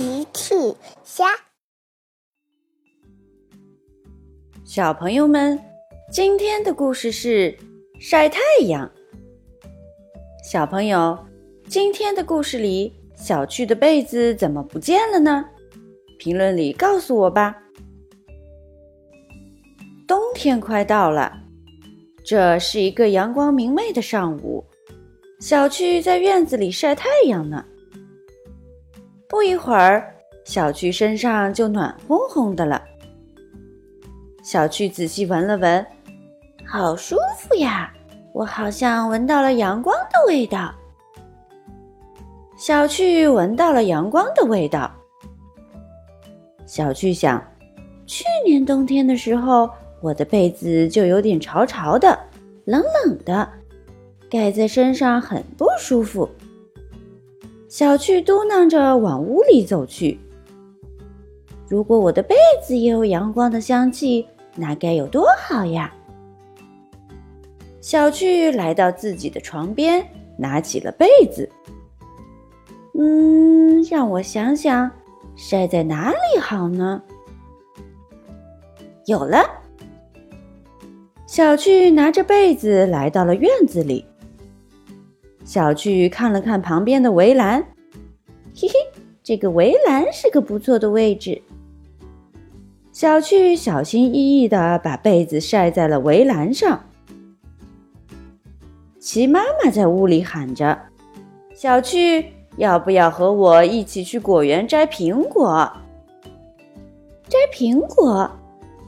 奇趣虾，小朋友们，今天的故事是晒太阳。小朋友，今天的故事里，小趣的被子怎么不见了呢？评论里告诉我吧。冬天快到了，这是一个阳光明媚的上午，小趣在院子里晒太阳呢。不一会儿，小趣身上就暖烘烘的了。小趣仔细闻了闻，好舒服呀！我好像闻到了阳光的味道。小趣闻到了阳光的味道。小趣想，去年冬天的时候，我的被子就有点潮潮的、冷冷的，盖在身上很不舒服。小趣嘟囔着往屋里走去。如果我的被子也有阳光的香气，那该有多好呀！小趣来到自己的床边，拿起了被子。嗯，让我想想，晒在哪里好呢？有了！小趣拿着被子来到了院子里。小趣看了看旁边的围栏，嘿嘿，这个围栏是个不错的位置。小趣小心翼翼地把被子晒在了围栏上。齐妈妈在屋里喊着：“小趣，要不要和我一起去果园摘苹果？”摘苹果，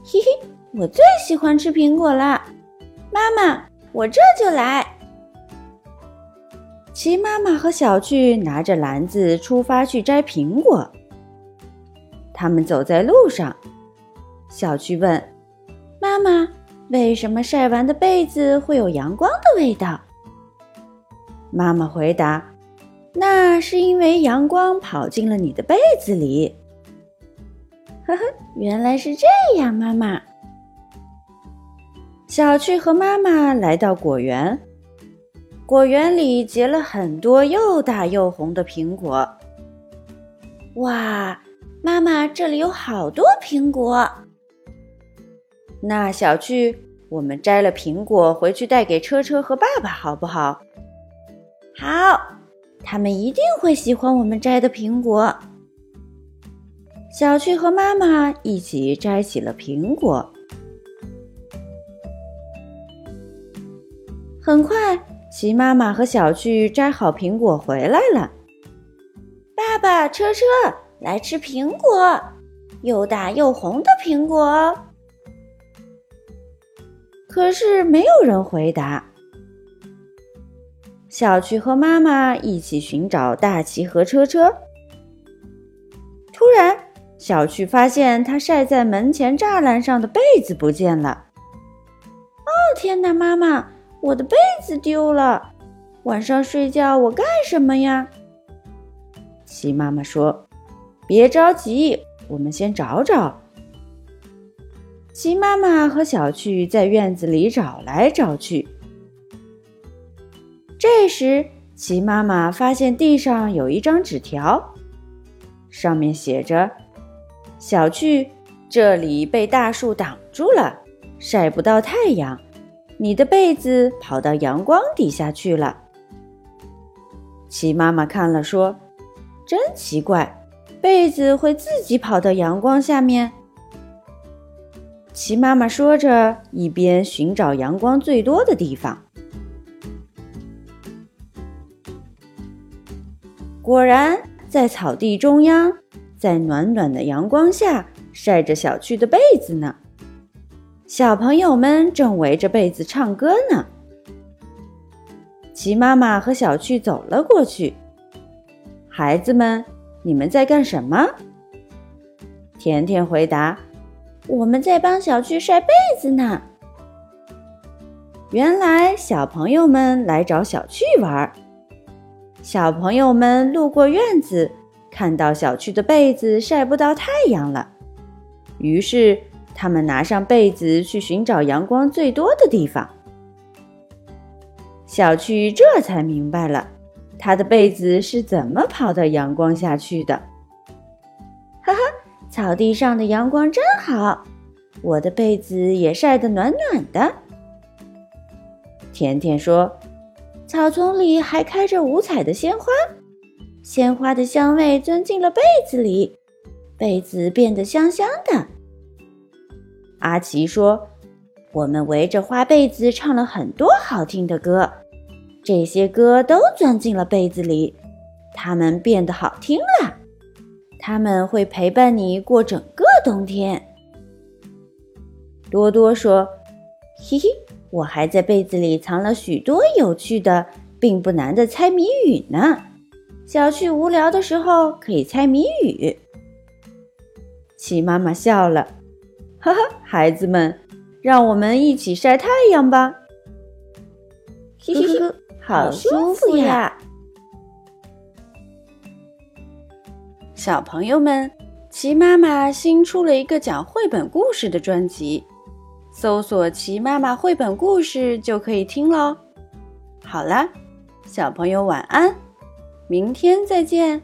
嘿嘿，我最喜欢吃苹果了。妈妈，我这就来。齐妈妈和小趣拿着篮子出发去摘苹果。他们走在路上，小趣问：“妈妈，为什么晒完的被子会有阳光的味道？”妈妈回答：“那是因为阳光跑进了你的被子里。”呵呵，原来是这样，妈妈。小趣和妈妈来到果园。果园里结了很多又大又红的苹果。哇，妈妈，这里有好多苹果。那小趣，我们摘了苹果回去带给车车和爸爸，好不好？好，他们一定会喜欢我们摘的苹果。小趣和妈妈一起摘起了苹果。很快。齐妈妈和小趣摘好苹果回来了。爸爸，车车，来吃苹果，又大又红的苹果。可是没有人回答。小趣和妈妈一起寻找大齐和车车。突然，小趣发现他晒在门前栅栏上的被子不见了。哦，天哪，妈妈！我的被子丢了，晚上睡觉我干什么呀？齐妈妈说：“别着急，我们先找找。”齐妈妈和小趣在院子里找来找去。这时，齐妈妈发现地上有一张纸条，上面写着：“小趣，这里被大树挡住了，晒不到太阳。”你的被子跑到阳光底下去了。齐妈妈看了说：“真奇怪，被子会自己跑到阳光下面。”齐妈妈说着，一边寻找阳光最多的地方。果然，在草地中央，在暖暖的阳光下晒着小趣的被子呢。小朋友们正围着被子唱歌呢。齐妈妈和小趣走了过去。孩子们，你们在干什么？甜甜回答：“我们在帮小趣晒被子呢。”原来小朋友们来找小趣玩儿。小朋友们路过院子，看到小趣的被子晒不到太阳了，于是。他们拿上被子去寻找阳光最多的地方。小趣这才明白了，他的被子是怎么跑到阳光下去的。哈哈，草地上的阳光真好，我的被子也晒得暖暖的。甜甜说：“草丛里还开着五彩的鲜花，鲜花的香味钻进了被子里，被子变得香香的。”阿奇说：“我们围着花被子唱了很多好听的歌，这些歌都钻进了被子里，它们变得好听了。他们会陪伴你过整个冬天。”多多说：“嘿嘿，我还在被子里藏了许多有趣的、并不难的猜谜语呢。小趣无聊的时候可以猜谜语。”齐妈妈笑了。哈哈，孩子们，让我们一起晒太阳吧！嘿嘿嘿，好舒服呀！小朋友们，齐妈妈新出了一个讲绘本故事的专辑，搜索“齐妈妈绘本故事”就可以听喽。好啦，小朋友晚安，明天再见。